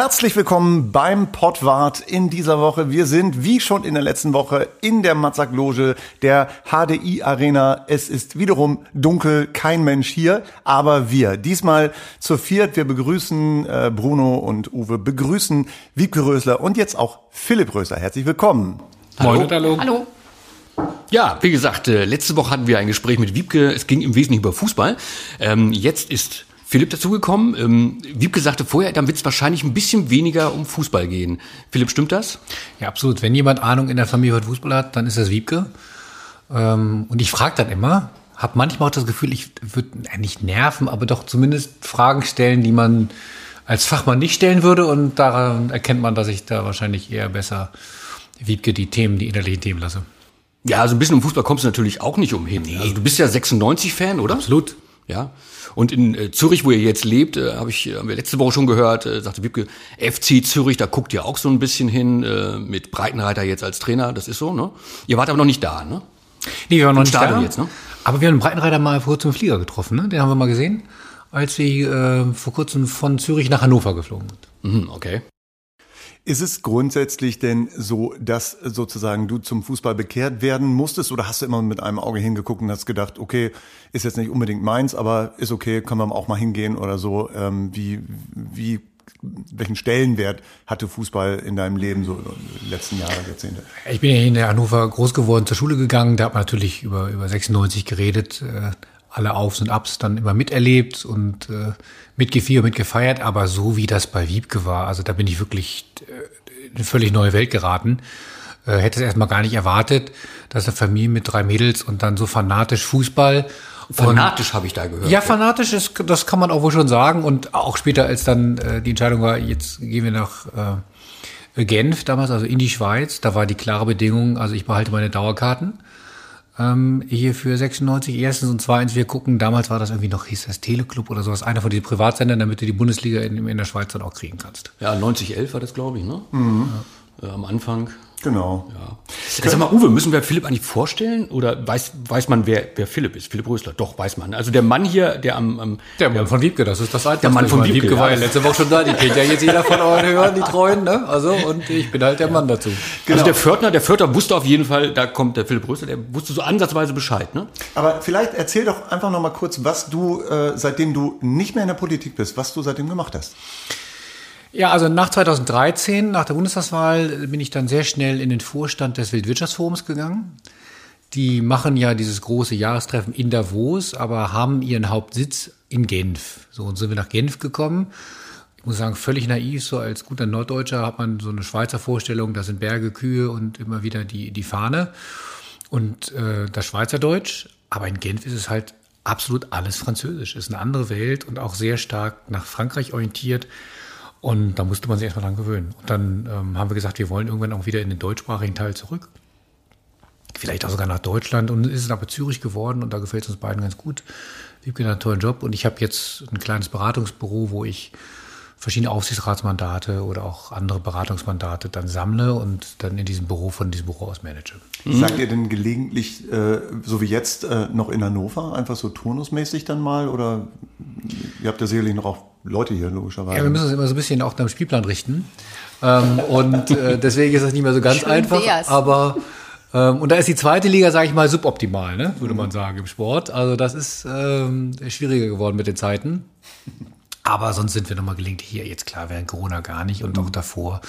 Herzlich willkommen beim Pottwart in dieser Woche. Wir sind, wie schon in der letzten Woche, in der Matzak-Loge der HDI Arena. Es ist wiederum dunkel, kein Mensch hier, aber wir. Diesmal zu viert. Wir begrüßen äh, Bruno und Uwe, begrüßen Wiebke Rösler und jetzt auch Philipp Rösler. Herzlich willkommen. Hallo. Hallo. Hallo. Ja, wie gesagt, äh, letzte Woche hatten wir ein Gespräch mit Wiebke. Es ging im Wesentlichen über Fußball. Ähm, jetzt ist Philipp dazugekommen. Ähm, Wiebke sagte vorher, dann wird es wahrscheinlich ein bisschen weniger um Fußball gehen. Philipp, stimmt das? Ja, absolut. Wenn jemand Ahnung in der Familie von Fußball hat, dann ist das Wiebke. Ähm, und ich frage dann immer, habe manchmal auch das Gefühl, ich würde äh, nicht nerven, aber doch zumindest Fragen stellen, die man als Fachmann nicht stellen würde. Und daran erkennt man, dass ich da wahrscheinlich eher besser Wiebke die Themen, die innerlichen Themen lasse. Ja, also ein bisschen um Fußball kommst du natürlich auch nicht umhin. Nee. Also du bist ja 96-Fan, oder? Absolut. Ja. Und in äh, Zürich, wo ihr jetzt lebt, äh, habe ich haben wir letzte Woche schon gehört, äh, sagte Wiebke, FC Zürich, da guckt ihr auch so ein bisschen hin äh, mit Breitenreiter jetzt als Trainer, das ist so, ne? Ihr wart aber noch nicht da, ne? Nee, wir waren noch nicht Stadion da. jetzt, ne? Aber wir haben einen Breitenreiter mal vor kurzem im Flieger getroffen, ne? Den haben wir mal gesehen, als wir äh, vor kurzem von Zürich nach Hannover geflogen sind. Mhm, okay. Ist es grundsätzlich denn so, dass sozusagen du zum Fußball bekehrt werden musstest oder hast du immer mit einem Auge hingeguckt und hast gedacht, okay, ist jetzt nicht unbedingt meins, aber ist okay, können wir auch mal hingehen oder so? Ähm, wie, wie, welchen Stellenwert hatte Fußball in deinem Leben so in letzten Jahre, Jahrzehnte? Ich bin ja in der Hannover groß geworden, zur Schule gegangen, da hat man natürlich über, über 96 geredet, äh, alle Aufs und Abs dann immer miterlebt und äh, mitgefiebert, mitgefeiert, aber so wie das bei Wiebke war, also da bin ich wirklich äh, in eine völlig neue Welt geraten. Äh, hätte es erstmal gar nicht erwartet, dass eine Familie mit drei Mädels und dann so fanatisch Fußball. Fanatisch habe ich da gehört. Ja, fanatisch ist, das kann man auch wohl schon sagen. Und auch später, als dann äh, die Entscheidung war, jetzt gehen wir nach äh, Genf damals, also in die Schweiz, da war die klare Bedingung, also ich behalte meine Dauerkarten ähm, hier für 96 erstens und zweitens, wir gucken, damals war das irgendwie noch, hieß das Teleclub oder sowas, einer von diesen Privatsendern, damit du die Bundesliga in, in der Schweiz dann auch kriegen kannst. Ja, 9011 war das, glaube ich, ne? Mhm. Äh, am Anfang. Genau. Ja. Sag mal, Uwe, müssen wir Philipp eigentlich vorstellen? Oder weiß, weiß man, wer, wer Philipp ist? Philipp Rösler. Doch, weiß man. Also der Mann hier, der am... am der Mann von Wiebke, das ist das alte. Der Mann von Wiebke, Wiebke war ja letzte Woche schon da. Die kennt ja jetzt jeder von euren Hörern, die Treuen. Ne? Also, und ich bin halt der Mann dazu. Genau. Also der Pförtner, der Pförtner wusste auf jeden Fall, da kommt der Philipp Rösler, der wusste so ansatzweise Bescheid. Ne? Aber vielleicht erzähl doch einfach noch mal kurz, was du, äh, seitdem du nicht mehr in der Politik bist, was du seitdem gemacht hast. Ja, also nach 2013, nach der Bundestagswahl, bin ich dann sehr schnell in den Vorstand des Weltwirtschaftsforums gegangen. Die machen ja dieses große Jahrestreffen in Davos, aber haben ihren Hauptsitz in Genf. So, und sind wir nach Genf gekommen. Ich muss sagen, völlig naiv, so als guter Norddeutscher hat man so eine Schweizer Vorstellung, da sind Berge, Kühe und immer wieder die, die Fahne und äh, das Schweizerdeutsch. Aber in Genf ist es halt absolut alles Französisch. Ist eine andere Welt und auch sehr stark nach Frankreich orientiert. Und da musste man sich erstmal dran gewöhnen. Und dann ähm, haben wir gesagt, wir wollen irgendwann auch wieder in den deutschsprachigen Teil zurück. Vielleicht auch sogar nach Deutschland. Und ist es aber Zürich geworden und da gefällt es uns beiden ganz gut. Wiebke hat einen tollen Job und ich habe jetzt ein kleines Beratungsbüro, wo ich verschiedene Aufsichtsratsmandate oder auch andere Beratungsmandate dann sammle und dann in diesem Büro von diesem Büro aus manage. Mhm. Sagt ihr denn gelegentlich, äh, so wie jetzt, äh, noch in Hannover, einfach so turnusmäßig dann mal? Oder ihr habt ja sicherlich noch auch Leute hier, logischerweise. Ja, wir müssen uns immer so ein bisschen auch nach dem Spielplan richten. Ähm, und äh, deswegen ist das nicht mehr so ganz Schön einfach. Wär's. Aber ähm, und da ist die zweite Liga, sage ich mal, suboptimal, ne? würde man sagen, im Sport. Also das ist ähm, schwieriger geworden mit den Zeiten. Aber sonst sind wir nochmal gelingt hier jetzt klar während Corona gar nicht und mhm. auch davor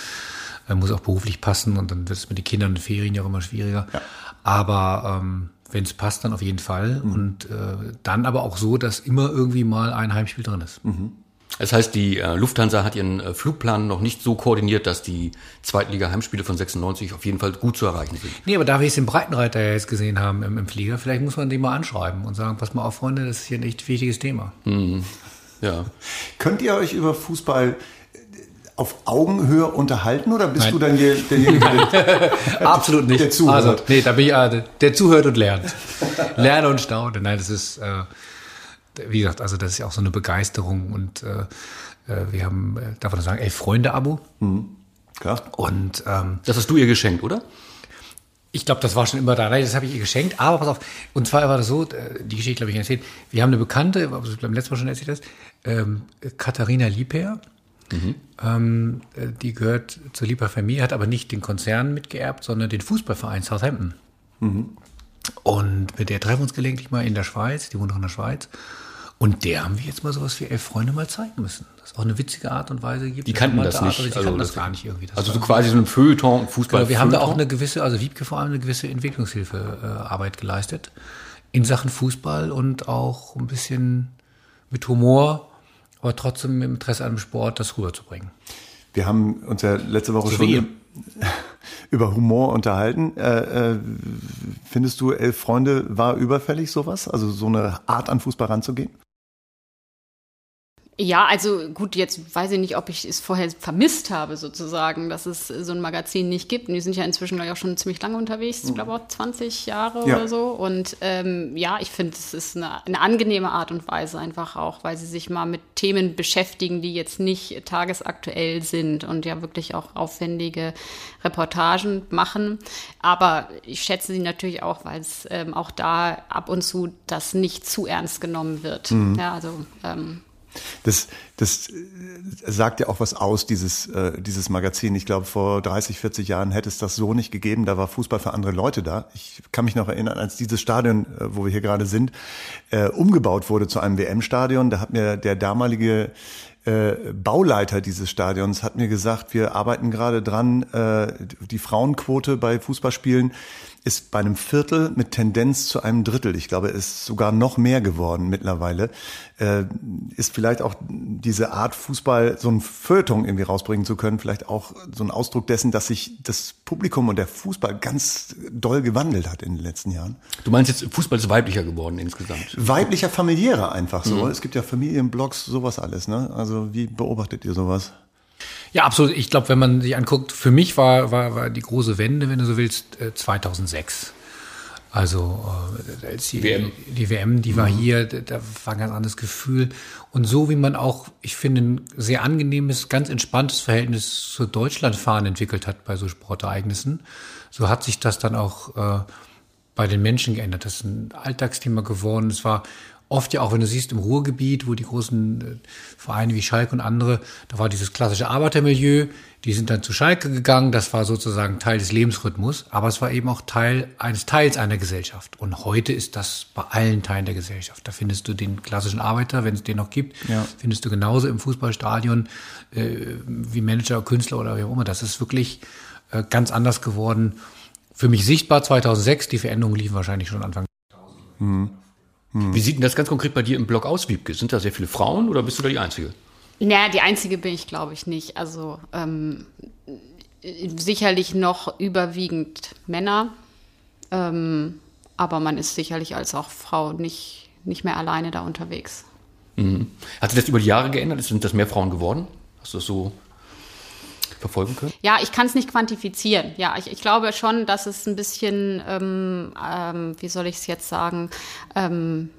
äh, muss auch beruflich passen und dann wird es mit den Kindern und Ferien ja auch immer schwieriger. Ja. Aber ähm, wenn es passt, dann auf jeden Fall. Mhm. Und äh, dann aber auch so, dass immer irgendwie mal ein Heimspiel drin ist. Mhm. Das heißt, die äh, Lufthansa hat ihren äh, Flugplan noch nicht so koordiniert, dass die Zweitliga-Heimspiele von 96 auf jeden Fall gut zu erreichen sind. Nee, aber da wir es den Breitenreiter ja jetzt gesehen haben im, im, Flieger, vielleicht muss man den mal anschreiben und sagen, pass mal auf, Freunde, das ist hier ein echt wichtiges Thema. Mhm. Ja. Könnt ihr euch über Fußball auf Augenhöhe unterhalten oder bist Nein. du dann der, derjenige, der, Absolut nicht. der zuhört? Also, nee, da bin ich äh, der zuhört und lernt. Lerne und staune. Nein, das ist, äh, wie gesagt, also das ist ja auch so eine Begeisterung und äh, äh wir haben, äh, darf man sagen, elf Freunde-Abo. Mhm. Klar. Und ähm, Das hast du ihr geschenkt, oder? Ich glaube, das war schon immer da. Nein, das habe ich ihr geschenkt. Aber pass auf. Und zwar war das so, die Geschichte glaube ich erzählt. Wir haben eine Bekannte, also beim letzten Mal schon erzählt das, ähm, Katharina Liebherr. Ähm, äh, die gehört zur Lieber Familie, hat aber nicht den Konzern mitgeerbt, sondern den Fußballverein Southampton. Und mit der treffen wir uns gelegentlich mal in der Schweiz, die wohnt auch in der Schweiz. Und der haben wir jetzt mal sowas wie elf Freunde mal zeigen müssen. Das ist auch eine witzige Art und Weise gibt. Die kannten Eine das Art, nicht. aber Die Also kannten das das- gar nicht irgendwie. Das Also so quasi so ein Feuilleton, Fußball. Genau, wir haben da auch eine gewisse, also Wiebke vor allem eine gewisse Entwicklungshilfearbeit äh, Arbeit geleistet in Sachen Fußball und auch ein bisschen mit Humor, aber trotzdem im Interesse an dem Sport das rüberzubringen. Wir haben uns ja letzte Woche So schon über Humor unterhalten. Äh, äh, findest du, Elf Freunde war überfällig sowas? Also so eine Art an Fußball ranzugehen? Ja, also gut, jetzt weiß ich nicht, ob ich es vorher vermisst habe, sozusagen, dass es so ein Magazin nicht gibt. Und die sind ja inzwischen, glaube ich, auch schon ziemlich lange unterwegs, ich glaube auch 20 Jahre Ja. oder so. Und ähm, ja, ich finde, es ist eine, eine angenehme Art und Weise einfach auch, weil sie sich mal mit Themen beschäftigen, die jetzt nicht tagesaktuell sind und ja wirklich auch aufwendige Reportagen machen. Aber ich schätze sie natürlich auch, weil es ähm, auch da ab und zu das nicht zu ernst genommen wird. Ja, also ähm, Das, das äh, sagt ja auch was aus, dieses, äh, dieses Magazin. Ich glaube, vor 30, 40 Jahren hätte es das so nicht gegeben. Da war Fußball für andere Leute da. Ich kann mich noch erinnern, als dieses Stadion, äh, wo wir hier gerade sind, äh, umgebaut wurde zu einem WM-Stadion. Da hat mir der damalige äh, Bauleiter dieses Stadions hat mir gesagt, wir arbeiten gerade dran, äh, die Frauenquote bei Fußballspielen ist bei einem Viertel mit Tendenz zu einem Drittel. Ich glaube, es ist sogar noch mehr geworden mittlerweile. Äh, ist vielleicht auch diese Art Fußball, so ein Feuilleton irgendwie rausbringen zu können, vielleicht auch so ein Ausdruck dessen, dass sich das Publikum und der Fußball ganz doll gewandelt hat in den letzten Jahren. Du meinst jetzt, Fußball ist weiblicher geworden insgesamt. Weiblicher, familiärer einfach so. Es gibt ja Familienblogs, sowas alles. Ne? Also wie beobachtet ihr sowas? Ja, absolut. Ich glaube, wenn man sich anguckt, für mich war, war, war die große Wende, wenn du so willst, äh, 2006. Also äh, als die WM. die WM, die war hier, da- war ein ganz anderes Gefühl. Und so wie man auch, ich finde, ein sehr angenehmes, ganz entspanntes Verhältnis zur Deutschlandfahren entwickelt hat bei so Sportereignissen, so hat sich das dann auch äh, bei den Menschen geändert. Das ist ein Alltagsthema geworden. Es war oft ja auch, wenn du siehst, im Ruhrgebiet, wo die großen äh, Vereine wie Schalke und andere, da war dieses klassische Arbeitermilieu, die sind dann zu Schalke gegangen, das war sozusagen Teil des Lebensrhythmus, aber es war eben auch Teil eines Teils einer Gesellschaft. Und heute ist das bei allen Teilen der Gesellschaft. Da findest du den klassischen Arbeiter, wenn es den noch gibt, Ja. findest du genauso im Fußballstadion äh, wie Manager, Künstler oder wie auch immer. Das ist wirklich äh, ganz anders geworden. Für mich sichtbar 2006, die Veränderungen liefen wahrscheinlich schon Anfang. Wie sieht denn das ganz konkret bei dir im Blog aus, Wiebke? Sind da sehr viele Frauen oder bist du da die Einzige? Naja, die einzige bin ich, glaube ich, nicht. Also ähm, sicherlich noch überwiegend Männer, ähm, aber man ist sicherlich als auch Frau nicht, nicht mehr alleine da unterwegs. Hat sich das über die Jahre geändert? Sind das mehr Frauen geworden? Hast du das so verfolgen können? Ja, ich kann es nicht quantifizieren. Ja, ich, ich glaube schon, dass es ein bisschen, ähm, ähm, wie soll ich es jetzt sagen, ähm,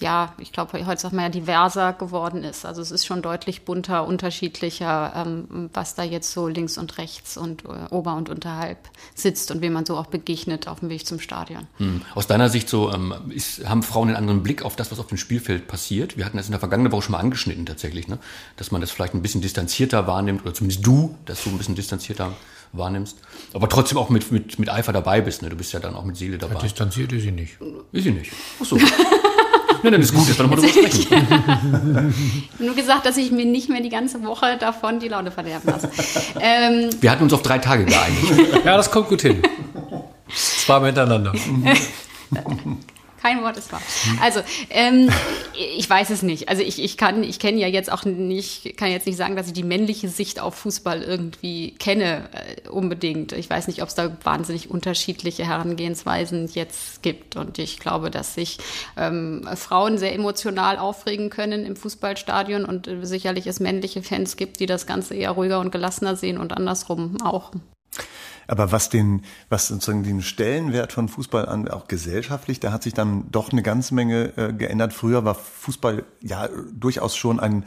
ja, ich glaube, heute sagt man ja diverser geworden ist. Also es ist schon deutlich bunter, unterschiedlicher, ähm, was da jetzt so links und rechts und äh, ober und unterhalb sitzt und wem man so auch begegnet auf dem Weg zum Stadion. Hm. Aus deiner Sicht so, ähm, ist, haben Frauen einen anderen Blick auf das, was auf dem Spielfeld passiert? Wir hatten das in der vergangenen Woche schon mal angeschnitten tatsächlich, ne? dass man das vielleicht ein bisschen distanzierter wahrnimmt oder zumindest du, dass du ein bisschen distanzierter wahrnimmst, aber trotzdem auch mit, mit, mit Eifer dabei bist. Ne? Du bist ja dann auch mit Seele dabei. Distanziert ist sie nicht. Ist sie nicht. Ach so. Nein, dann ist gut, dass wir nochmal drüber sprechen. Nur gesagt, dass ich mir nicht mehr die ganze Woche davon die Laune verderben lasse. ähm, Wir hatten uns auf drei Tage geeinigt. Ja, das kommt gut hin. Zweimal hintereinander. Kein Wort ist wahr. Also, ähm, ich weiß es nicht. Also ich, ich kann, ich kenne ja jetzt auch nicht, kann jetzt nicht sagen, dass ich die männliche Sicht auf Fußball irgendwie kenne äh, unbedingt. Ich weiß nicht, ob es da wahnsinnig unterschiedliche Herangehensweisen jetzt gibt. Und ich glaube, dass sich ähm, Frauen sehr emotional aufregen können im Fußballstadion und äh, sicherlich es männliche Fans gibt, die das Ganze eher ruhiger und gelassener sehen und andersrum auch. Aber was den, was sozusagen den Stellenwert von Fußball an, auch gesellschaftlich, da hat sich dann doch eine ganze Menge äh, geändert. Früher war Fußball ja durchaus schon ein,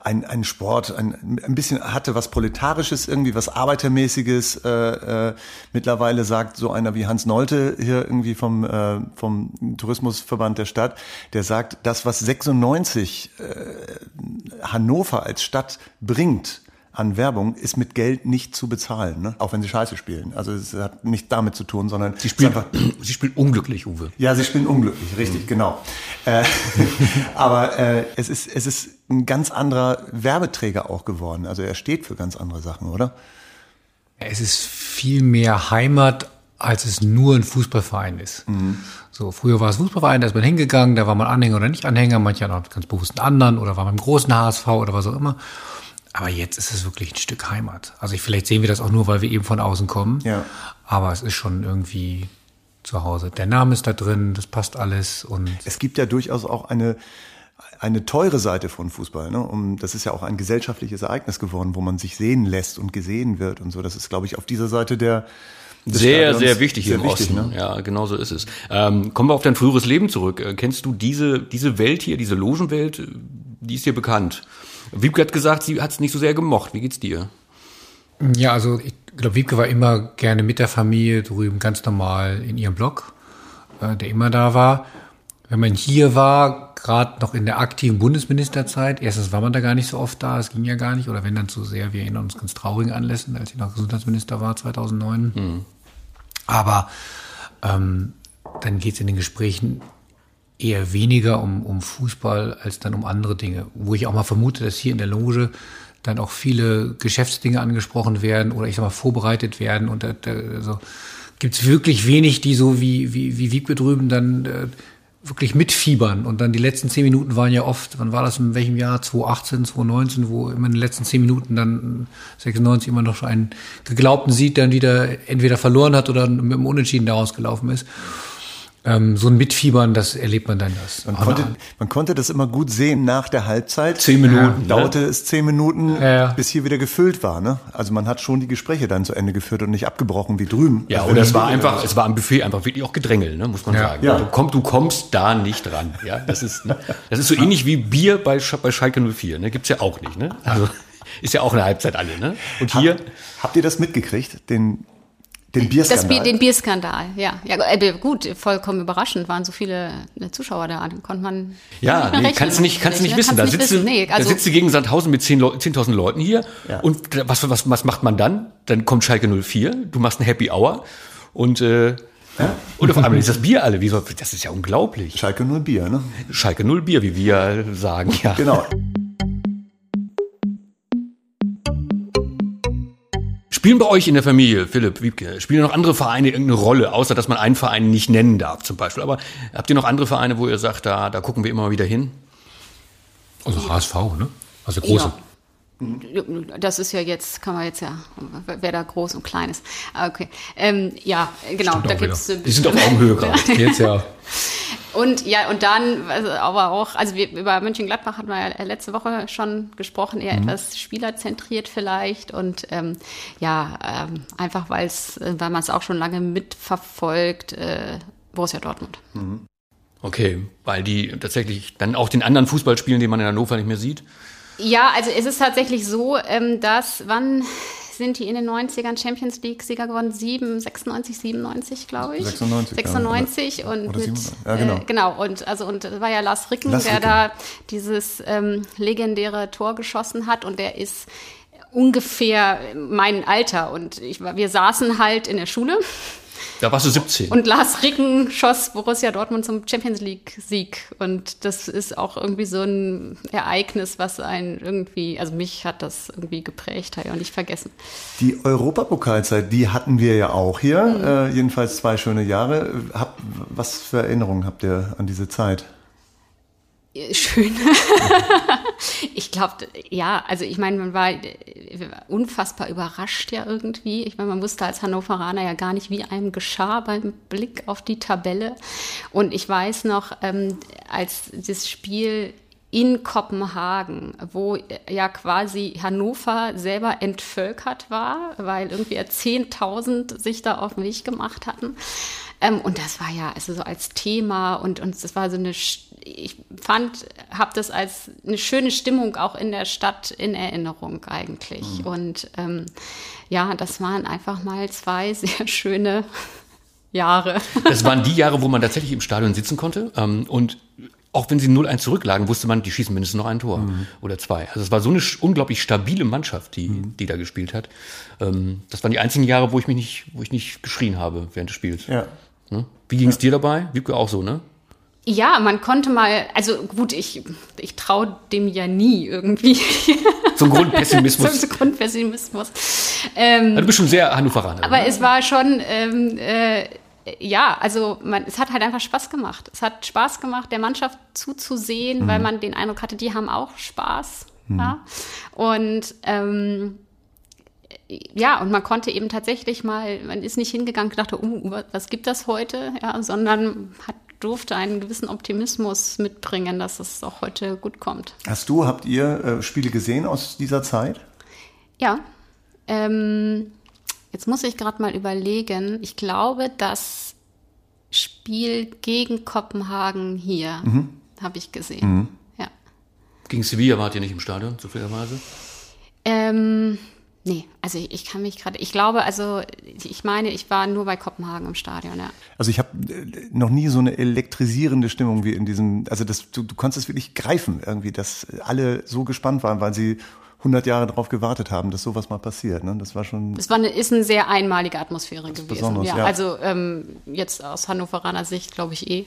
ein, ein Sport, ein, ein bisschen hatte was Proletarisches, irgendwie was Arbeitermäßiges. Äh, äh, mittlerweile sagt so einer wie Hans Nolte hier irgendwie vom, äh, vom Tourismusverband der Stadt, der sagt, das, was 96 äh, Hannover als Stadt bringt, an Werbung ist mit Geld nicht zu bezahlen, ne? auch wenn sie Scheiße spielen. Also es hat nicht damit zu tun, sondern sie spielen, einfach, sie spielen unglücklich, Uwe. Ja, sie spielen unglücklich, richtig, mhm. genau. Äh, aber äh, es ist es ist ein ganz anderer Werbeträger auch geworden. Also er steht für ganz andere Sachen, oder? Es ist viel mehr Heimat, als es nur ein Fußballverein ist. Mhm. So, früher war es Fußballverein, da ist man hingegangen, da war man Anhänger oder nicht Anhänger, manche hatten auch ganz bewusst einen anderen oder war beim großen HSV oder was auch immer. Aber jetzt ist es wirklich ein Stück Heimat. Also ich, vielleicht sehen wir das auch nur, weil wir eben von außen kommen. Ja. Aber es ist schon irgendwie zu Hause. Der Name ist da drin, das passt alles und. Es gibt ja durchaus auch eine, eine teure Seite von Fußball. Ne? Um, das ist ja auch ein gesellschaftliches Ereignis geworden, wo man sich sehen lässt und gesehen wird und so. Das ist, glaube ich, auf dieser Seite der sehr, sehr wichtig sehr im wichtig, Osten. Ne? Ja, genau so ist es. Ähm, kommen wir auf dein früheres Leben zurück. Äh, kennst du diese, diese Welt hier, diese Logenwelt, die ist dir bekannt? Wiebke hat gesagt, sie hat es nicht so sehr gemocht. Wie geht's dir? Ja, also ich glaube, Wiebke war immer gerne mit der Familie drüben, ganz normal in ihrem Blog, äh, der immer da war. Wenn man hier war, gerade noch in der aktiven Bundesministerzeit, erstens war man da gar nicht so oft da, es ging ja gar nicht, oder wenn dann zu sehr, wir erinnern uns ganz traurigen Anlässen, als ich noch Gesundheitsminister war 2009. Mhm. Aber ähm, dann geht's in den Gesprächen eher weniger um, um Fußball als dann um andere Dinge. Wo ich auch mal vermute, dass hier in der Loge dann auch viele Geschäftsdinge angesprochen werden oder ich sag mal vorbereitet werden und da, da, also gibt wirklich wenig, die so wie, wie, wie Wiebke drüben dann äh, wirklich mitfiebern. Und dann die letzten zehn Minuten waren ja oft, wann war das in welchem Jahr? 2018, 2019, wo immer in den letzten zehn Minuten dann 96 immer noch einen geglaubten Sieg dann wieder entweder verloren hat oder mit dem Unentschieden daraus gelaufen ist ähm, so ein Mitfiebern, das erlebt man dann das. Man konnte, man konnte das immer gut sehen nach der Halbzeit. Zehn Minuten. Ja, dauerte ne? es zehn Minuten, ja, ja. bis hier wieder gefüllt war. Ne? Also man hat schon die Gespräche dann zu Ende geführt und nicht abgebrochen wie drüben. Ja, also und es war einfach, es war am Buffet einfach wirklich auch Gedrängel, ne, muss man sagen. Ja. Du, komm, du kommst da nicht ran. Ja, das ist, ne? das ist so ähnlich wie Bier bei, bei Schalke 04. Ne? Gibt's ja auch nicht. Ne? Also ist ja auch eine Halbzeit alle. Ne? Und hier. Hab, habt ihr das mitgekriegt? Den den Bierskandal. Das, den Bierskandal, ja. ja. Äh, gut, vollkommen überraschend waren so viele äh, Zuschauer da. Dann konnte man. Ja, nee, kannst du nicht, kannst nicht, wissen. Kannst da, sitzt wissen. Nee, also da sitzt du gegen Sandhausen mit 10.000 10 Leuten hier. Ja. Und was, was, was macht man dann? Dann kommt Schalke 04, du machst ein Happy Hour und, äh, ja? Und auf einmal ist das Bier alle. Wie das ist ja unglaublich. Schalke 0 Bier, ne? Schalke 0 Bier, wie wir sagen, ja. Genau. Spielen bei euch in der Familie, Philipp Wiebke, spielen noch andere Vereine irgendeine Rolle, außer dass man einen Verein nicht nennen darf zum Beispiel. Aber habt ihr noch andere Vereine, wo ihr sagt, da, da gucken wir immer mal wieder hin? Also HSV, ne? Also große. Ja. Das ist ja jetzt, kann man jetzt ja, wer da groß und klein ist. Ah, okay. Ähm, ja, genau, Stimmt da gibt's. Die sind auf Augenhöhe gerade. Jetzt ja. Und ja, und dann, also, aber auch, also wir, über Mönchengladbach hatten wir ja letzte Woche schon gesprochen, eher mhm. etwas spielerzentriert vielleicht. Und ähm, ja, ähm, einfach weil es, weil man es auch schon lange mitverfolgt, äh, Borussia Dortmund. Mhm. Okay, weil die tatsächlich dann auch den anderen Fußball spielen, den man in Hannover nicht mehr sieht? Ja, also es ist tatsächlich so, ähm, dass wann sind die in den 90ern Champions League-Sieger geworden. 7, 96, 97, glaube ich. 96. 96 ja, und mit, ja, genau. Äh, genau. Und also und war ja Lars Ricken, Lars der Ricken. da dieses ähm, legendäre Tor geschossen hat und der ist ungefähr mein Alter und ich, wir saßen halt in der Schule da warst du 17. Und Lars Ricken schoss Borussia Dortmund zum Champions League-Sieg. Und das ist auch irgendwie so ein Ereignis, was einen irgendwie, also mich hat das irgendwie geprägt, habe ich auch nicht vergessen. Die Europapokalzeit, die hatten wir ja auch hier. Mhm. Äh, jedenfalls zwei schöne Jahre. Hab, was für Erinnerungen habt ihr an diese Zeit? Schön. ich glaube, ja, also ich meine, man war unfassbar überrascht ja irgendwie. Ich meine, man wusste als Hannoveraner ja gar nicht, wie einem geschah beim Blick auf die Tabelle. Und ich weiß noch, ähm, als das Spiel in Kopenhagen, wo ja quasi Hannover selber entvölkert war, weil irgendwie 10.000 sich da auf den Weg gemacht hatten. Ähm, und das war ja also so als Thema und, und das war so eine, ich fand, habe das als eine schöne Stimmung auch in der Stadt in Erinnerung eigentlich. Mhm. Und ähm, ja, das waren einfach mal zwei sehr schöne Jahre. Das waren die Jahre, wo man tatsächlich im Stadion sitzen konnte. Ähm, und auch wenn sie 0-1 zurücklagen, wusste man, die schießen mindestens noch ein Tor mhm. oder zwei. Also es war so eine unglaublich stabile Mannschaft, die, mhm. die da gespielt hat. Ähm, das waren die einzigen Jahre, wo ich mich nicht, wo ich nicht geschrien habe während des Spiels. Ja. Ne? Wie ging es ja. dir dabei? Wiebke auch so, ne? Ja, man konnte mal, also gut, ich, ich traue dem ja nie irgendwie. Zum Grundpessimismus. Zum Grundpessimismus. Ähm, also du bist schon sehr Hannoveraner. Aber ne? es war schon, ähm, äh, ja, also man, es hat halt einfach Spaß gemacht. Es hat Spaß gemacht, der Mannschaft zuzusehen, mhm. weil man den Eindruck hatte, die haben auch Spaß. Mhm. Ja? Und ähm, ja, und man konnte eben tatsächlich mal, man ist nicht hingegangen und dachte, uh, was gibt das heute, ja, sondern hat, durfte einen gewissen Optimismus mitbringen, dass es auch heute gut kommt. Hast du, habt ihr äh, Spiele gesehen aus dieser Zeit? Ja. Ähm, Jetzt muss ich gerade mal überlegen. Ich glaube, das Spiel gegen Kopenhagen hier mhm. habe ich gesehen. Mhm. Ja. Gegen Sevilla wart ihr nicht im Stadion, zufälligerweise? Ähm, nee, also ich, ich kann mich gerade, ich glaube, also ich meine, ich war nur bei Kopenhagen im Stadion, ja. Also ich habe äh, noch nie so eine elektrisierende Stimmung wie in diesem, also das, du, du konntest es wirklich greifen irgendwie, dass alle so gespannt waren, weil sie 100 Jahre darauf gewartet haben, dass sowas mal passiert. Ne? Das war schon. Das war eine, ist eine sehr einmalige Atmosphäre gewesen. Ja, ja. Also ähm, jetzt aus Hannoveraner Sicht glaube ich eh.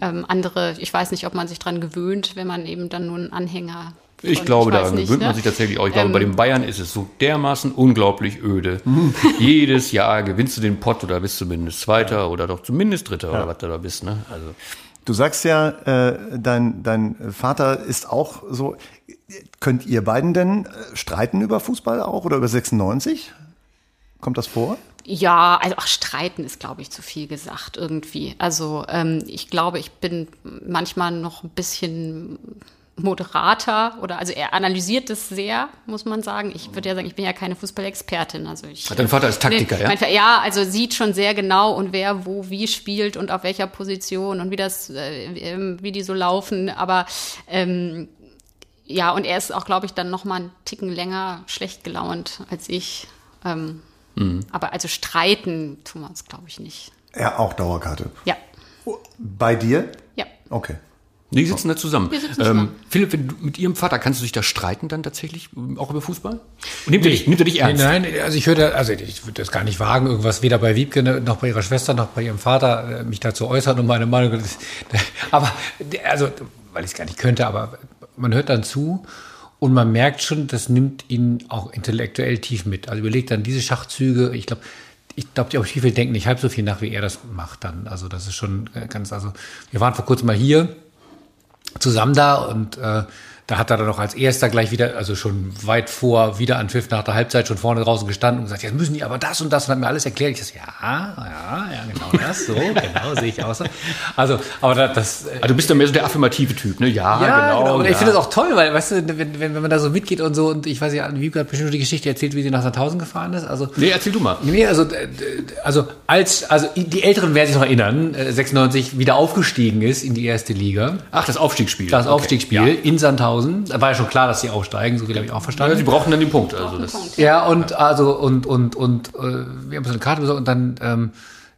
Ähm, andere, ich weiß nicht, ob man sich dran gewöhnt, wenn man eben dann nur einen Anhänger ich glaube, daran nicht, gewöhnt man ne? sich tatsächlich auch. Ich glaube, bei den ähm, Bayern ist es so dermaßen unglaublich öde. Jedes Jahr gewinnst du den Pott oder bist zumindest Zweiter oder doch zumindest Dritter ja. oder was du da bist. Ne? Also. Du sagst ja, äh, dein, dein Vater ist auch so. Könnt ihr beiden denn äh, streiten über Fußball auch oder über 96? Kommt das vor? Ja, also ach, streiten ist, glaube ich, zu viel gesagt irgendwie. Also ähm, ich glaube, ich bin manchmal noch ein bisschen moderater oder also er analysiert das sehr, muss man sagen. Ich würde ja sagen, ich bin ja keine Fußballexpertin. Also ich, Dein Vater ist Taktiker, ne, ja? Mein, ja, also sieht schon sehr genau und wer wo wie spielt und auf welcher Position und wie das, äh, ähm, wie die so laufen. Aber ähm, ja, und er ist auch, glaube ich, dann noch mal einen Ticken länger schlecht gelaunt als ich. Ähm, mhm. Aber also streiten tun wir uns, glaube ich, nicht. Er auch Dauerkarte? Ja. Bei dir? Ja. Okay. Die sitzen da zusammen. Wir sitzen zusammen. Ähm, Philipp, du, mit Ihrem Vater kannst du dich da streiten dann tatsächlich auch über Fußball? Und nimmt, nee, er, dich, nimmt er dich ernst? Nein, also ich würde, also ich würde das gar nicht wagen, irgendwas weder bei Wiebke noch bei ihrer Schwester noch bei ihrem Vater äh, mich dazu äußern und meine Meinung. Aber also, weil ich es gar nicht könnte, aber man hört dann zu und man merkt schon, das nimmt ihn auch intellektuell tief mit. Also überlegt dann diese Schachzüge. Ich glaube, ich glaube, die auch viel denken nicht halb so viel nach, wie er das macht dann. Also das ist schon ganz, also wir waren vor kurzem mal hier zusammen da und äh, da hat er dann auch als erster gleich wieder, also schon weit vor Wiederanpfiff nach der Halbzeit schon vorne draußen gestanden und gesagt, jetzt müssen die aber das und das und hat mir alles erklärt. Ich dachte, ja, ja, ja, genau das, so, genau, sehe ich aus. Also, aber das, das also du bist ja mehr so der affirmative Typ, ne? Ja, ja genau. genau. Und ja. ich finde das auch toll, weil, weißt du, wenn, wenn, wenn man da so mitgeht und so und ich weiß ja, Wiebke hat bestimmt die Geschichte erzählt, wie sie nach Sandhausen gefahren ist. Also, nee, erzähl du mal. Nee, also, also als, also die Älteren werden sich noch erinnern, 96 äh, wieder aufgestiegen ist in die erste Liga. Ach, das Aufstiegsspiel. Das okay. Aufstiegsspiel ja. in Sandhausen. Da war ja schon klar, dass sie aufsteigen, so viel habe ich auch verstanden. Ja, sie brauchen dann den Punkt. Also das Punkt, ja. ja, und also und und und äh, wir haben uns eine Karte besorgt und dann ähm,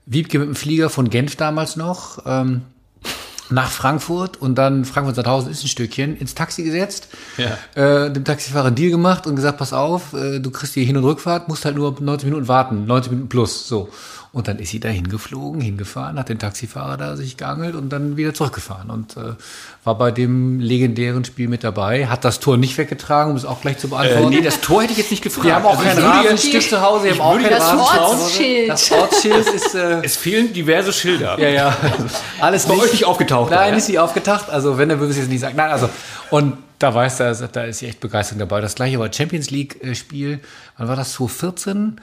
Wiebke mit dem Flieger von Genf damals noch ähm, nach Frankfurt und dann Frankfurt Sandhausen ist ein Stückchen ins Taxi gesetzt, ja. äh, dem Taxifahrer einen Deal gemacht und gesagt, pass auf, äh, du kriegst die Hin- und Rückfahrt, musst halt nur 90 Minuten warten, 90 Minuten plus, so. Und dann ist sie da hingeflogen, hingefahren, hat den Taxifahrer da sich geangelt und dann wieder zurückgefahren und äh, war bei dem legendären Spiel mit dabei. Hat das Tor nicht weggetragen, um es auch gleich zu beantworten. Äh, nee, das Tor hätte ich jetzt nicht gefragt. Wir haben auch also kein Rasenstück zu Hause, wir haben auch kein das Ortsschild. Das Ortsschild ist... Äh, es fehlen diverse Schilder. Ja, ja. Alles bei nicht, euch nicht aufgetaucht. Nein, ja? ist nicht aufgetaucht. Also wenn, dann würde ich es jetzt nicht sagen. Nein, also... Und da weiß er, da ist sie echt begeistert dabei. Das gleiche war Champions League-Spiel. Wann war das? 2014?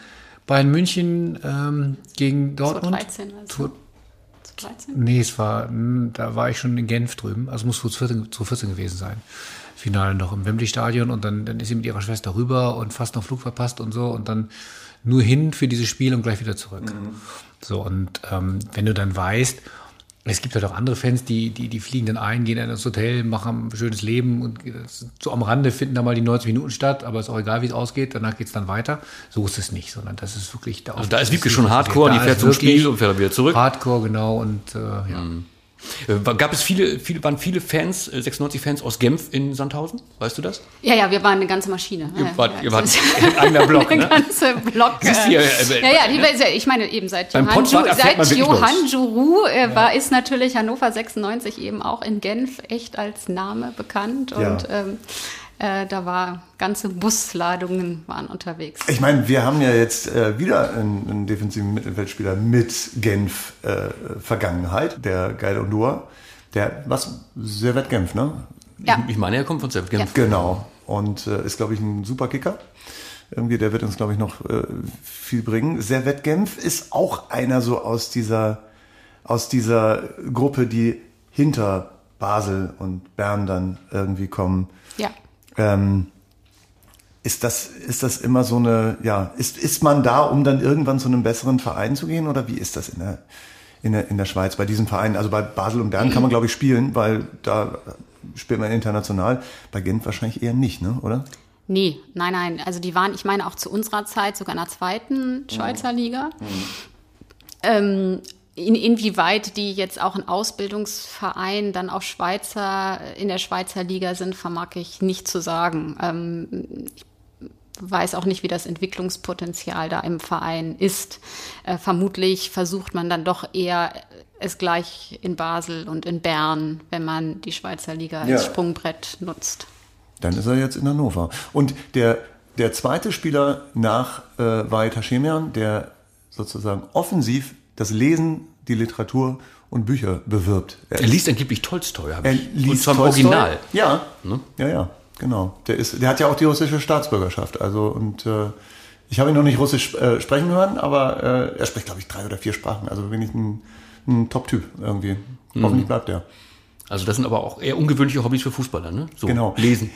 Bayern München ähm, gegen Dortmund. 2013 also. 13? Nee, es war, hm, da war ich schon in Genf drüben. Also muss 2014, 2014 gewesen sein. Finale noch im Wembley-Stadion und dann, dann ist sie mit ihrer Schwester rüber und fast noch Flug verpasst und so und dann nur hin für dieses Spiel und gleich wieder zurück. So, und ähm, wenn du dann weißt, es gibt halt auch andere Fans, die, die, die fliegen dann ein, gehen in das Hotel, machen ein schönes Leben und so am Rande finden da mal die 90 Minuten statt, aber ist auch egal, wie es ausgeht, danach geht's dann weiter. So ist es nicht, sondern das ist wirklich da. Also da ist Wiebke schon Hardcore, die fährt zum Spiel und fährt dann wieder zurück. Hardcore, genau, und äh, ja. Äh, Gab es viele, viele, waren viele Fans, äh, 96-Fans aus Genf in Sandhausen? Weißt du das? Ja, ja, wir waren eine ganze Maschine. Ihr ja, wart, ja, ihr wart ein eigener Block, Eine ne? ganze Block. Siehst du, äh, ja, äh, ja, ja, die, ich meine eben seit Johann, seit Johann. Jourou äh, war, ist natürlich Hannover 96 eben auch in Genf echt als Name bekannt Ja. und ähm, äh, da war ganze Busladungen waren unterwegs. Ich meine, wir haben ja jetzt äh, wieder einen, einen defensiven Mittelfeldspieler mit Genf äh, Vergangenheit, der Geil Ondua. Der, was? Servet Genf, ne? Ja, Ich meine, er kommt von Genf. Genf. Genau. Und äh, ist, glaube ich, ein super Kicker. Irgendwie, der wird uns, glaube ich, noch äh, viel bringen. Servet Genf ist auch einer so aus dieser, aus dieser Gruppe, die hinter Basel und Bern dann irgendwie kommen. ja. Ähm, ist das, ist das immer so eine, ja, ist, ist man da, um dann irgendwann zu einem besseren Verein zu gehen oder wie ist das in der, in der, in der Schweiz bei diesen Vereinen? Also bei Basel und Bern kann man, glaube ich, spielen, weil da spielt man international. Bei Genf wahrscheinlich eher nicht, ne, oder? Nee, nein, nein. Also die waren, ich meine, auch zu unserer Zeit sogar in der zweiten Schweizer Liga. Ähm, in, inwieweit die jetzt auch ein Ausbildungsverein dann auch Schweizer in der Schweizer Liga sind, vermag ich nicht zu sagen. Ähm, ich weiß auch nicht, wie das Entwicklungspotenzial da im Verein ist. Äh, vermutlich versucht man dann doch eher es gleich in Basel und in Bern, wenn man die Schweizer Liga als Ja. Sprungbrett nutzt. Dann ist er jetzt in Hannover. Und der, der zweite Spieler nach äh, Vahid Hashemian, der sozusagen offensiv das Lesen, die Literatur und Bücher bewirbt. Er, Er liest angeblich Tolstoi, habe er ich. liest Und zwar im. Original. Ja, ja, ja, genau. Der, ist, der hat ja auch die russische Staatsbürgerschaft. Also und äh, ich habe ihn noch nicht Russisch äh, sprechen hören, aber äh, er spricht, glaube ich, drei oder vier Sprachen. Also bin ich ein, ein Top-Typ irgendwie. Hoffentlich bleibt er. Also das sind aber auch eher ungewöhnliche Hobbys für Fußballer, ne? So, Genau. lesen.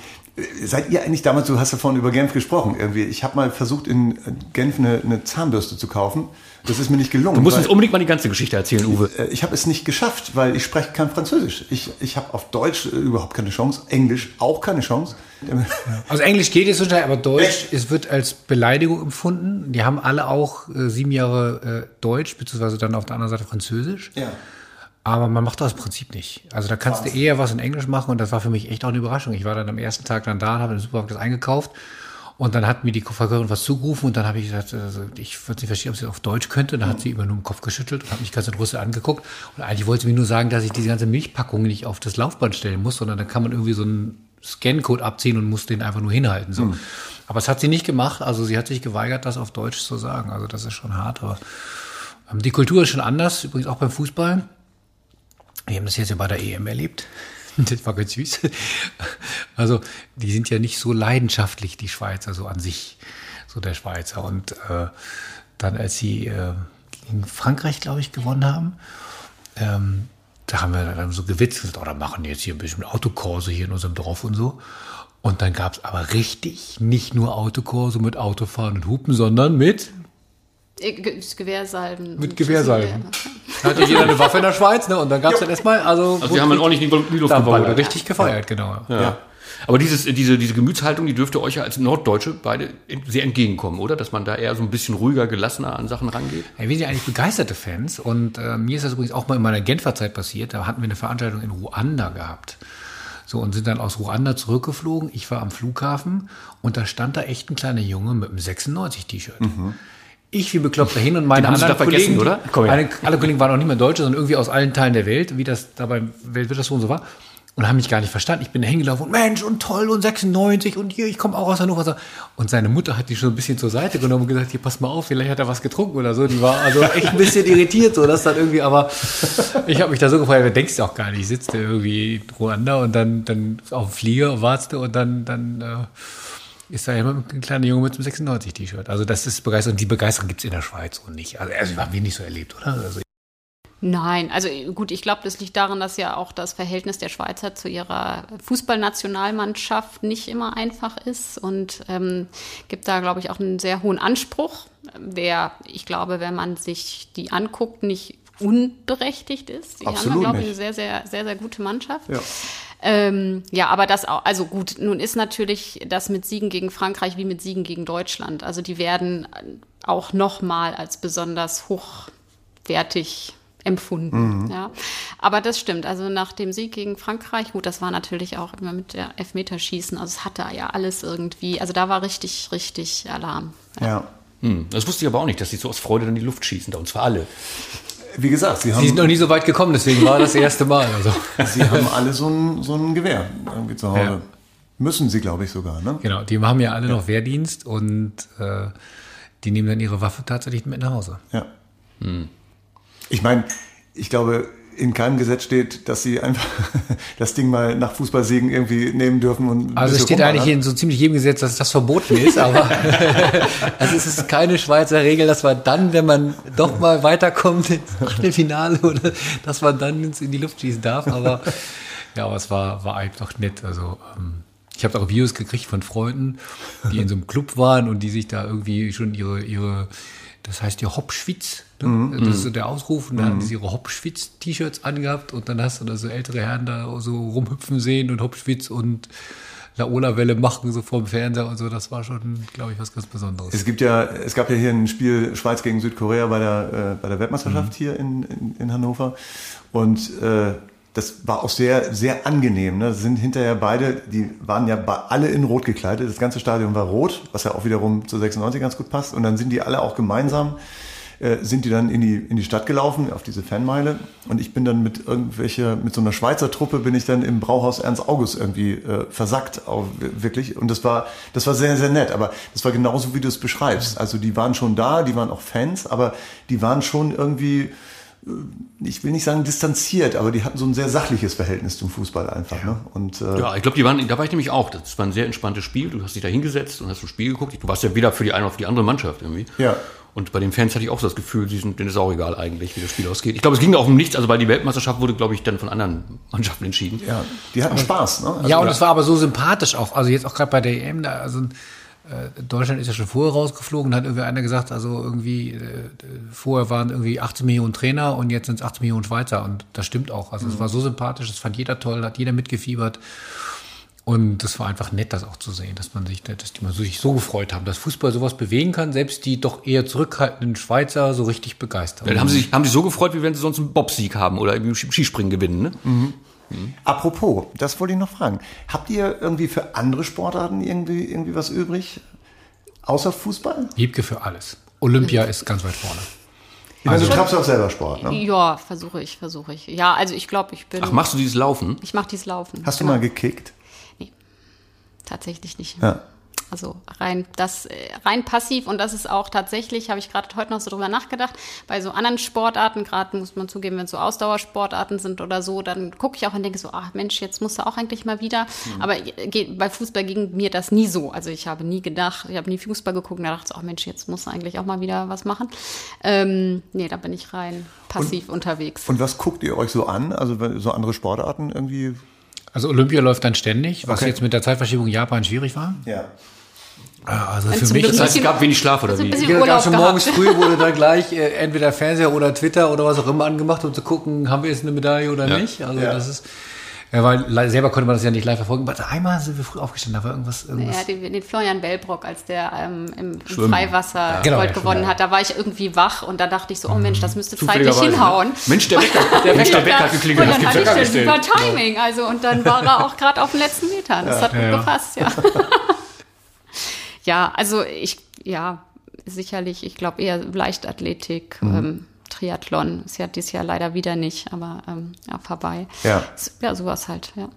Seid ihr eigentlich damals, du hast ja vorhin über Genf gesprochen, irgendwie. Ich habe mal versucht, in Genf eine, eine Zahnbürste zu kaufen. Das ist mir nicht gelungen. Du musst uns unbedingt mal die ganze Geschichte erzählen, Uwe. Äh, Ich habe es nicht geschafft, weil ich spreche kein Französisch. Ich, ich habe auf Deutsch äh, überhaupt keine Chance, Englisch auch keine Chance. Also Englisch geht jetzt so schnell, aber Deutsch, Echt? es wird als Beleidigung empfunden. Die haben alle auch äh, sieben Jahre äh, Deutsch, beziehungsweise dann auf der anderen Seite Französisch. Ja. Aber man macht das im Prinzip nicht. Also da kannst du eher was in Englisch machen und das war für mich echt auch eine Überraschung. Ich war dann am ersten Tag dann da und habe im Supermarkt das eingekauft und dann hat mir die Verkäuferin was zugerufen und dann habe ich gesagt, also ich würde nicht verstehen, ob sie das auf Deutsch könnte. Und dann hat sie immer nur den Kopf geschüttelt und hat mich ganz in Russe angeguckt. Und eigentlich wollte sie mir nur sagen, dass ich diese ganze Milchpackung nicht auf das Laufband stellen muss, sondern dann kann man irgendwie so einen Scancode abziehen und muss den einfach nur hinhalten. So. Aber das hat sie nicht gemacht. Also sie hat sich geweigert, das auf Deutsch zu sagen. Also das ist schon hart. Aber ähm, die Kultur ist schon anders, übrigens auch beim Fußball. Wir haben das jetzt ja bei der EM erlebt. Das war ganz süß. Also, die sind ja nicht so leidenschaftlich, die Schweizer, so an sich, so der Schweizer. Und äh, dann, als sie äh, gegen Frankreich, glaube ich, gewonnen haben, ähm, da haben wir dann so und gesagt, oh, machen jetzt hier ein bisschen Autokurse hier in unserem Dorf und so. Und dann gab es aber richtig nicht nur Autokurse mit Autofahren und Hupen, sondern mit Gewehrsalben. mit Gewehrsalben. Da hatte jeder eine Waffe in der Schweiz, ne? Und dann gab es dann erstmal, also, Also wir haben dann ordentlich in die Luft geballert. richtig gefeiert, genau. Ja. Aber dieses, diese, diese Gemütshaltung, die dürfte euch ja als Norddeutsche beide sehr entgegenkommen, oder? Dass man da eher so ein bisschen ruhiger, gelassener an Sachen rangeht? Ja, wir sind ja eigentlich begeisterte Fans und äh, mir ist das übrigens auch mal in meiner Genfer Zeit passiert. Da hatten wir eine Veranstaltung in Ruanda gehabt. So und sind dann aus Ruanda zurückgeflogen. Ich war am Flughafen und da stand da echt ein kleiner Junge mit einem 96-T-Shirt. Ich wie bekloppt dahin und meine anderen da vergessen, Kollegen, oder? Komm her. alle, alle Kollegen waren auch nicht mehr Deutsche, sondern irgendwie aus allen Teilen der Welt, wie das da beim Weltwirtschaftsforum so war. Und haben mich gar nicht verstanden. Ich bin da hingelaufen und Mensch und toll und 96 und hier, ich komme auch aus Hannover. Und seine Mutter hat die schon ein bisschen zur Seite genommen und gesagt, hier, pass mal auf, vielleicht hat er was getrunken oder so. Die war also echt ein bisschen irritiert, so dass dann irgendwie, aber ich habe mich da so gefreut, du denkst auch gar nicht, da irgendwie in Ruanda und dann, dann auf dem Flieger und wartest und dann, dann äh, ist da jemand, ein kleiner Junge mit einem 96-T-Shirt. Also das ist Begeisterung. Und die Begeisterung gibt's in der Schweiz und nicht. Also, also haben wir nicht so erlebt, oder? Also, Nein, also gut, ich glaube, das liegt daran, dass ja auch das Verhältnis der Schweizer zu ihrer Fußballnationalmannschaft nicht immer einfach ist und ähm, gibt da, glaube ich, auch einen sehr hohen Anspruch, der, ich glaube, wenn man sich die anguckt, nicht unberechtigt ist. Die Absolut haben, glaube ich, eine sehr, sehr, sehr, sehr gute Mannschaft. Ja. Ähm, ja, aber das auch, also gut, nun ist natürlich das mit Siegen gegen Frankreich wie mit Siegen gegen Deutschland. Also die werden auch nochmal als besonders hochwertig empfunden. Ja. Aber das stimmt. Also nach dem Sieg gegen Frankreich, gut, das war natürlich auch immer mit der Elfmeterschießen. Also es hatte ja alles irgendwie, also da war richtig, richtig Alarm. Ja. Hm, das wusste ich aber auch nicht, dass sie so aus Freude dann die Luft schießen, da und zwar alle. Wie gesagt, sie Sie sind haben, noch nie so weit gekommen, deswegen war das erste Mal. Also. sie haben alle so ein, so ein Gewehr irgendwie zu Hause. Ja. Müssen sie, glaube ich, sogar. Ne? Genau, die haben ja alle noch Wehrdienst und äh, die nehmen dann ihre Waffe tatsächlich mit nach Hause. Ja. Ich meine, ich glaube, in keinem Gesetz steht, dass sie einfach das Ding mal nach Fußballsiegen irgendwie nehmen dürfen. Und Also es steht eigentlich in so ziemlich jedem Gesetz, dass das verboten ist, aber also es ist keine Schweizer Regel, dass man dann, wenn man doch mal weiterkommt ins Achtelfinale oder dass man dann ins- in die Luft schießen darf. Aber ja, aber es war, war einfach nett. Also ähm, ich habe auch Videos gekriegt von Freunden, die in so einem Club waren und die sich da irgendwie schon ihre, ihre das heißt ja Hopschwitz, ne? das ist so der Ausruf, und dann haben sie ihre Hopschwitz-T-Shirts angehabt und dann hast du da so ältere Herren da so rumhüpfen sehen und Hopschwitz und Laola-Welle machen so vorm Fernseher und so, das war schon, glaube ich, was ganz Besonderes. Es gibt ja, es gab ja hier ein Spiel Schweiz gegen Südkorea bei der, äh, bei der Weltmeisterschaft hier in, in, in Hannover. Und äh, das war auch sehr, sehr angenehm. Ne? Sind hinterher beide, die waren ja alle in Rot gekleidet. Das ganze Stadion war rot, was ja auch wiederum zu 96 ganz gut passt. Und dann sind die alle auch gemeinsam, äh, sind die dann in die, in die Stadt gelaufen, auf diese Fanmeile. Und ich bin dann mit irgendwelche, mit so einer Schweizer Truppe bin ich dann im Brauhaus Ernst August irgendwie äh, versackt, auch wirklich. Und das war, das war sehr, sehr nett. Aber das war genauso, wie du es beschreibst. Also die waren schon da, die waren auch Fans, aber die waren schon irgendwie, äh, ich will nicht sagen distanziert, aber die hatten so ein sehr sachliches Verhältnis zum Fußball einfach. Ne? Und äh, Ja, ich glaube, die waren, da war ich nämlich auch. Das war ein sehr entspanntes Spiel. Du hast dich da hingesetzt und hast ein Spiel geguckt. Du warst ja weder für die eine noch für die andere Mannschaft irgendwie. Ja. Und bei den Fans hatte ich auch so das Gefühl, die sind, denen ist auch egal eigentlich, wie das Spiel ausgeht. Ich glaube, es ging auch um nichts, also weil die Weltmeisterschaft wurde, glaube ich, dann von anderen Mannschaften entschieden. ja, die hatten Spaß. Ne? Also, ja, und es war aber so sympathisch auch. Also jetzt auch gerade bei der EM, da, also äh, Deutschland ist ja schon vorher rausgeflogen, da hat irgendwie einer gesagt, also irgendwie, äh, vorher waren irgendwie 18 Millionen Trainer und jetzt sind es 18 Millionen Schweizer und das stimmt auch. Also es war so sympathisch, das fand jeder toll, hat jeder mitgefiebert. Und das war einfach nett, das auch zu sehen, dass man sich, dass die mal so- sich so gefreut haben, dass Fußball sowas bewegen kann, selbst die doch eher zurückhaltenden Schweizer so richtig begeistert. Dann haben sie sich haben sie so gefreut, wie wenn sie sonst einen Bobsieg haben oder irgendwie im Skispringen gewinnen. Ne? Apropos, das wollte ich noch fragen. Habt ihr irgendwie für andere Sportarten irgendwie, irgendwie was übrig? Außer Fußball? Wiebke für alles. Olympia ist ganz weit vorne. Ich meine, du treibst ja auch selber Sport, ne? Ja, versuche ich, versuche ich. Ja, also ich glaube, ich bin. Ach, machst du dieses Laufen? ich mache dieses Laufen. Hast du Genau. mal gekickt? Tatsächlich nicht. Ja. Also rein das äh, rein passiv und das ist auch tatsächlich, habe ich gerade heute noch so drüber nachgedacht, bei so anderen Sportarten, gerade muss man zugeben, wenn es so Ausdauersportarten sind oder so, dann gucke ich auch und denke so, ach Mensch, jetzt musst du auch eigentlich mal wieder. Aber äh, geht- bei Fußball ging mir das nie so. Also ich habe nie gedacht, ich habe nie Fußball geguckt und da dachte ich, ach Mensch, jetzt musst du eigentlich auch mal wieder was machen. Ähm, nee, da bin ich rein passiv unterwegs. Und was guckt ihr euch so an? Also wenn- so andere Sportarten irgendwie? Also Olympia läuft dann ständig, was Okay. jetzt mit der Zeitverschiebung Japan schwierig war. Ja. Also für mich Das heißt, es gab wenig Schlaf oder so ein wie? Urlaub gab schon morgens früh wurde dann gleich äh, entweder Fernseher oder Twitter oder was auch immer angemacht, um zu gucken, haben wir jetzt eine Medaille oder Ja. nicht. Also Ja. das ist, ja, weil selber konnte man das ja nicht live verfolgen. Aber einmal sind wir früh aufgestanden, da war irgendwas, irgendwas. Ja, den, den Florian Bellbrock, als der ähm, im, im. Freiwasser Genau, Gold ja, gewonnen hat, da war ich irgendwie wach und da dachte ich so, oh Mensch, das müsste zeitlich Zufälligerweise, hinhauen. ne? Mensch, der Wecker, der Mensch, der Wecker hat geklingelt. Und Das dann gibt's hatte ja ich das nicht. super Timing, also und dann war er auch gerade auf den letzten Metern. Das hat gut Ja. gepasst, ja. ja, also ich, ja, sicherlich, ich glaube eher Leichtathletik, Mhm. ähm, Triathlon ist ja dieses Jahr leider wieder nicht, aber ähm, ja, vorbei. Ja. Ja, sowas halt, ja.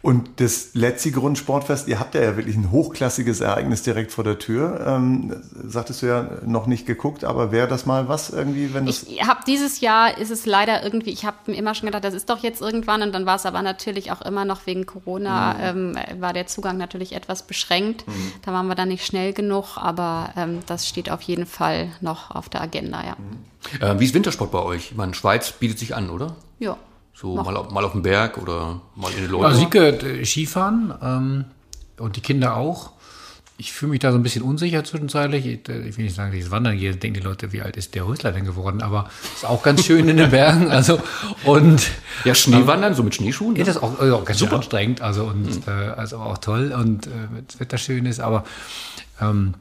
Und das letzte Grundsportfest, ihr habt ja, ja wirklich ein hochklassiges Ereignis direkt vor der Tür. Ähm, sagtest du ja noch nicht geguckt, aber wäre das mal was irgendwie, wenn das. Ich habe dieses Jahr ist es leider irgendwie, ich habe mir immer schon gedacht, das ist doch jetzt irgendwann und dann war es aber natürlich auch immer noch wegen Corona, mhm. ähm, war der Zugang natürlich etwas beschränkt. Mhm. Da waren wir dann nicht schnell genug, aber ähm, das steht auf jeden Fall noch auf der Agenda, ja. Mhm. Äh, wie ist Wintersport bei euch? Ich meine, Schweiz bietet sich an, oder? Ja. So mal auf, mal auf dem Berg oder mal in den Leute. Also Sieke äh, Skifahren ähm, und die Kinder auch. Ich fühle mich da so ein bisschen unsicher zwischenzeitlich. Ich, äh, ich will nicht sagen, dass ich wandern gehe, denken die Leute, wie alt ist der Rösler denn geworden? Aber ist auch ganz schön in den Bergen. Also und ja, Schneewandern, so mit Schneeschuhen. Ja, das ist auch, also ganz Super. anstrengend. Also und mhm. äh, also auch toll und äh, wenn das Wetter schön ist. Aber ähm,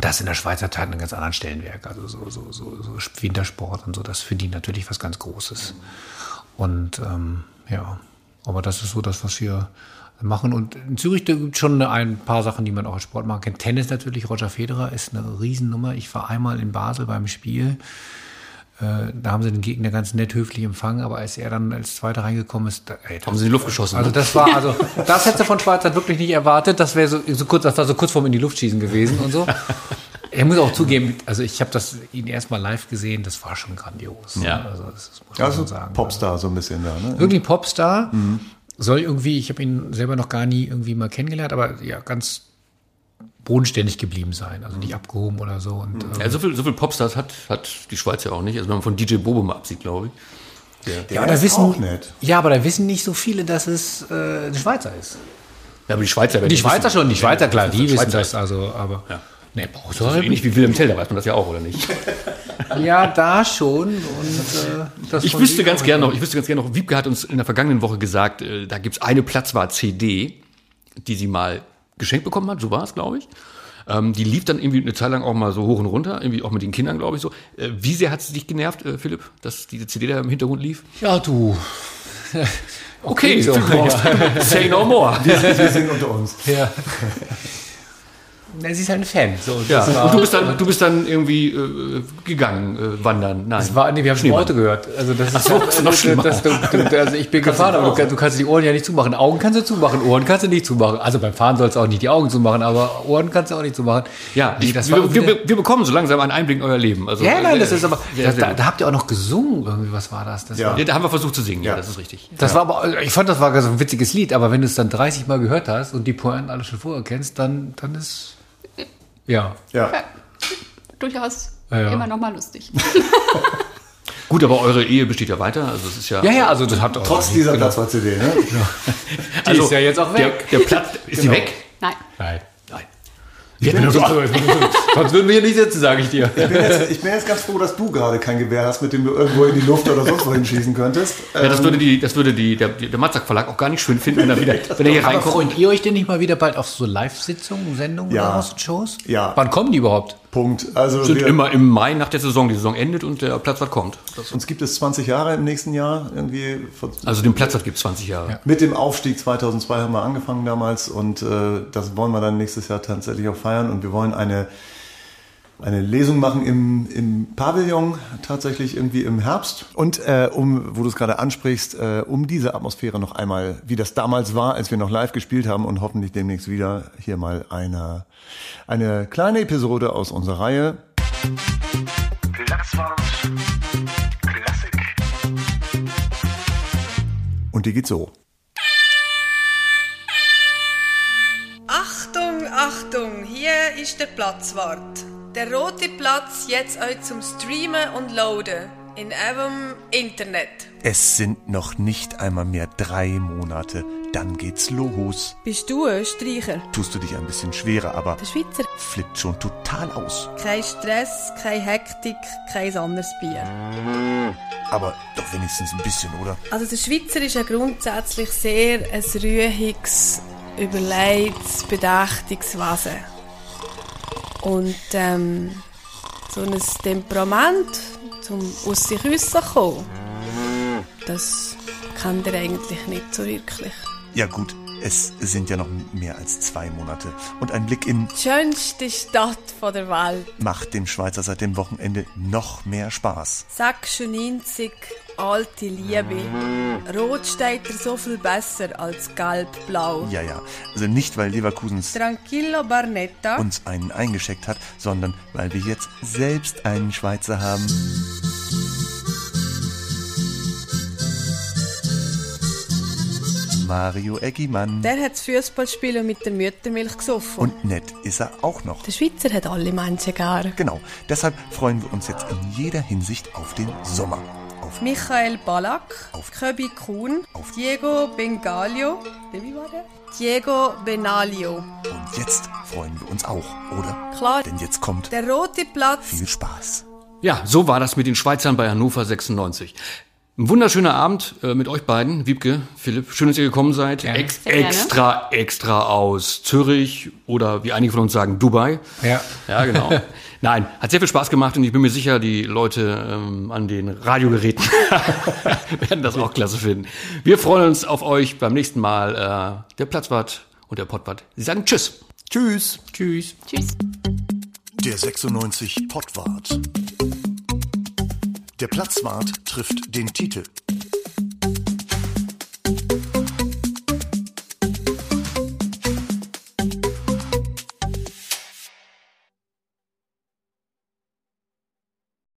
das in der Schweizer Tat einen ganz anderen Stellenwerk. Also so, so, so, so Wintersport und so, das für die natürlich was ganz Großes. Mhm. Und ähm, ja, aber das ist so das, was wir machen. Und in Zürich gibt es schon ein paar Sachen, die man auch als Sport machen kann. Tennis natürlich, Roger Federer ist eine Riesennummer. Ich war einmal in Basel beim Spiel. Äh, da haben sie den Gegner ganz nett höflich empfangen, aber als er dann als Zweiter reingekommen ist, da, ey, haben sie in die Luft geschossen. Also ne? das war, also das hätte von Schweizer wirklich nicht erwartet. Das wäre so, so kurz, das war so kurz vorm in die Luft schießen gewesen und so. Er muss auch zugeben, also ich habe das ihn erstmal live gesehen, das war schon grandios. Ja. Also das, das muss man also sagen. Popstar so ein bisschen da, ne? Irgendwie Popstar. Mhm. Soll irgendwie, ich habe ihn selber noch gar nie irgendwie mal kennengelernt, aber ja, ganz bodenständig geblieben sein, also nicht mhm. abgehoben oder so. Und, ähm, ja, so viel, so viel Popstars hat, hat die Schweiz ja auch nicht. Also wenn man von DJ Bobo mal absieht, glaube ich. Der, der ja, da wissen, auch nett. Ja, aber da wissen nicht so viele, dass es äh, ein Schweizer ist. Ja, aber die Schweizer werden Die Schweizer wissen. schon, die Schweizer, klar, die wissen das, also, aber. Ja. Nee, brauchst du ähnlich wie Wilhelm Tell, da weiß man das ja auch, oder nicht? ja, da schon. Und, äh, ich wüsste ganz gerne noch, ich wüsste ganz gerne noch, Wiebke hat uns in der vergangenen Woche gesagt, äh, da gibt's eine Platzwart-CD, die sie mal geschenkt bekommen hat, so war es, glaube ich. Ähm, die lief dann irgendwie eine Zeit lang auch mal so hoch und runter, irgendwie auch mit den Kindern, glaube ich so. Äh, wie sehr hat es dich genervt, äh, Philipp, dass diese CD da im Hintergrund lief? Ja, du. okay, okay so, say no more. Wir, wir sind unter uns. Ja. Na, sie ist halt ein Fan. So, ja. und du bist dann, du bist dann irgendwie äh, gegangen, äh, wandern. Nein. Das war, nee, wir haben schon Worte gehört. Also das ist, so, das noch schlimmer. Das, du, du, also ich bin gefahren, aber du, du, kannst die Ohren ja nicht zumachen. Augen kannst du zumachen, Ohren kannst du nicht zumachen. Also beim Fahren sollst du auch nicht die Augen zumachen, aber Ohren kannst du auch nicht zumachen. Ja, nee, das wir, wir, wir, bekommen so langsam einen Einblick in euer Leben. Also, ja, nein, das ist aber, sehr da, da, habt ihr auch noch gesungen irgendwie. Was war das? das ja. War, ja, da haben wir versucht zu singen. Ja, ja das ist richtig. Das ja. war aber, ich fand, das war so ein witziges Lied, aber wenn du es dann 30 Mal gehört hast und die Pointen alle schon vorher kennst, dann, dann ist ja. Ja. Durchaus ja, immer noch mal lustig. Gut, aber eure Ehe besteht ja weiter. Also es ist ja. Ja, ja, also das hat auch. Trotz dieser genau. Platzwart-CD, ne? Die also, ist ja jetzt auch weg. Der, der Platz, ist genau. die weg? Nein. Nein. Ich bin so, sonst würden wir hier nicht sitzen, sage ich dir. Ich bin, jetzt, ich bin, jetzt, ganz froh, dass du gerade kein Gewehr hast, mit dem du irgendwo in die Luft oder sonst wohin schießen könntest. Ja, das würde, die, das würde die, der, der Matzak Verlag auch gar nicht schön finden, wenn er wieder wenn er hier reinkommt. Freut ihr euch denn nicht mal wieder bald auf so Live-Sitzungen, Sendungen ja. oder Shows? Ja. Wann kommen die überhaupt? Punkt. Also sind immer im Mai nach der Saison. Die Saison endet und der Platzwart kommt. Das uns gibt es 20 Jahre im nächsten Jahr irgendwie. Also den Platzwart gibt es 20 Jahre. Ja. Mit dem Aufstieg 2002 haben wir angefangen damals und äh, das wollen wir dann nächstes Jahr tatsächlich auch feiern und wir wollen eine eine Lesung machen im, im Pavillon, tatsächlich irgendwie im Herbst. Und äh, um, wo du es gerade ansprichst, äh, um diese Atmosphäre noch einmal, wie das damals war, als wir noch live gespielt haben und hoffentlich demnächst wieder, hier mal eine, eine kleine Episode aus unserer Reihe. Platzwart Klassik. Und die geht so. Achtung, Achtung, hier ist der Platzwart. Der rote Platz jetzt euch zum Streamen und Loaden in eurem Internet. Es sind noch nicht einmal mehr drei Monate, dann geht's los. Bist du Österreicher? Tust du dich ein bisschen schwerer, aber der Schweizer flippt schon total aus. Kein Stress, keine Hektik, kein anderes Bier. Aber doch wenigstens ein bisschen, oder? Also der Schweizer ist ja grundsätzlich sehr ein ruhiges, überlegtes, bedächtiges Wesen. Und ähm, so ein Temperament, zum aus sich rauszukommen, das kennt er eigentlich nicht so wirklich. Ja gut, Es sind ja noch mehr als zwei Monate. Und ein Blick in Die schönste Stadt von der Welt. macht dem Schweizer seit dem Wochenende noch mehr Spaß. 96 alte Liebe. Rot steht er so viel besser als gelb-blau. Ja, ja. Also nicht, weil Leverkusens Tranquillo Barnetta. uns einen eingeschickt hat, sondern weil wir jetzt selbst einen Schweizer haben. Mario Eggimann. der hat das Fußballspielen mit der Müttermilch gesoffen. Und nett ist er auch noch. der Schweizer hat alle Menschen gern. Genau. Deshalb freuen wir uns jetzt in jeder Hinsicht auf den Sommer. Auf Michael Ballack, Auf- Köbi Kuhn, Auf- Diego Bengalio, wie war der? Diego Benalio. Und jetzt freuen wir uns auch, oder? Klar. Denn jetzt kommt Der rote Platz. viel Spaß. Ja, so war das mit den Schweizern bei Hannover 96. Ein wunderschöner Abend äh, mit euch beiden, Wiebke, Philipp. Schön, dass ihr gekommen seid. Ex Sehr gerne. extra, extra aus Zürich oder wie einige von uns sagen, Dubai. Ja. Ja, genau. Nein, hat sehr viel Spaß gemacht und ich bin mir sicher, die Leute ähm, an den Radiogeräten werden das auch klasse finden. Wir freuen uns auf euch beim nächsten Mal. Äh, der Platzwart und der Pottwart. Sie sagen Tschüss. Tschüss. Tschüss. Tschüss. Der 96 Pottwart. Der Platzwart trifft den Titel.